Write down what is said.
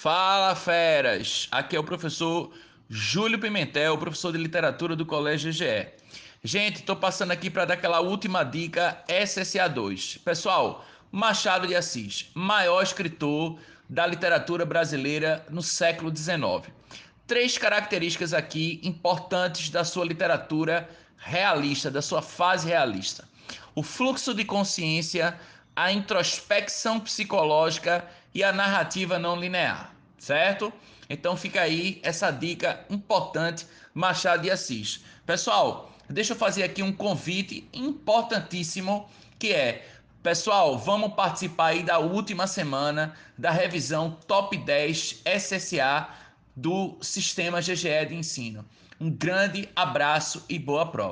Fala feras! Aqui é o professor Júlio Pimentel, professor de literatura do Colégio GE. Gente, estou passando aqui para dar aquela última dica SSA2. Pessoal, Machado de Assis, maior escritor da literatura brasileira no século XIX. Três características aqui importantes da sua literatura realista, da sua fase realista: o fluxo de consciência, a introspecção psicológica e a narrativa não linear, certo? Então fica aí essa dica importante, Machado de Assis. Pessoal, deixa eu fazer aqui um convite importantíssimo que é Pessoal, vamos participar aí da última semana da revisão Top 10 SSA do Sistema GGE de Ensino. Um grande abraço e boa prova.